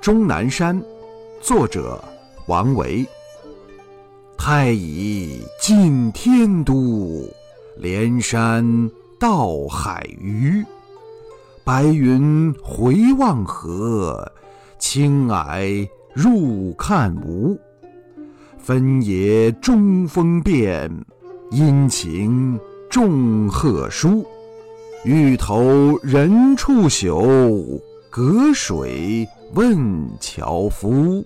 终南山，作者王维。太乙近天都，连山到海隅。白云回望河，青霭入看无。分野中风变，阴晴众壑殊。欲投人处宿，隔水问樵夫。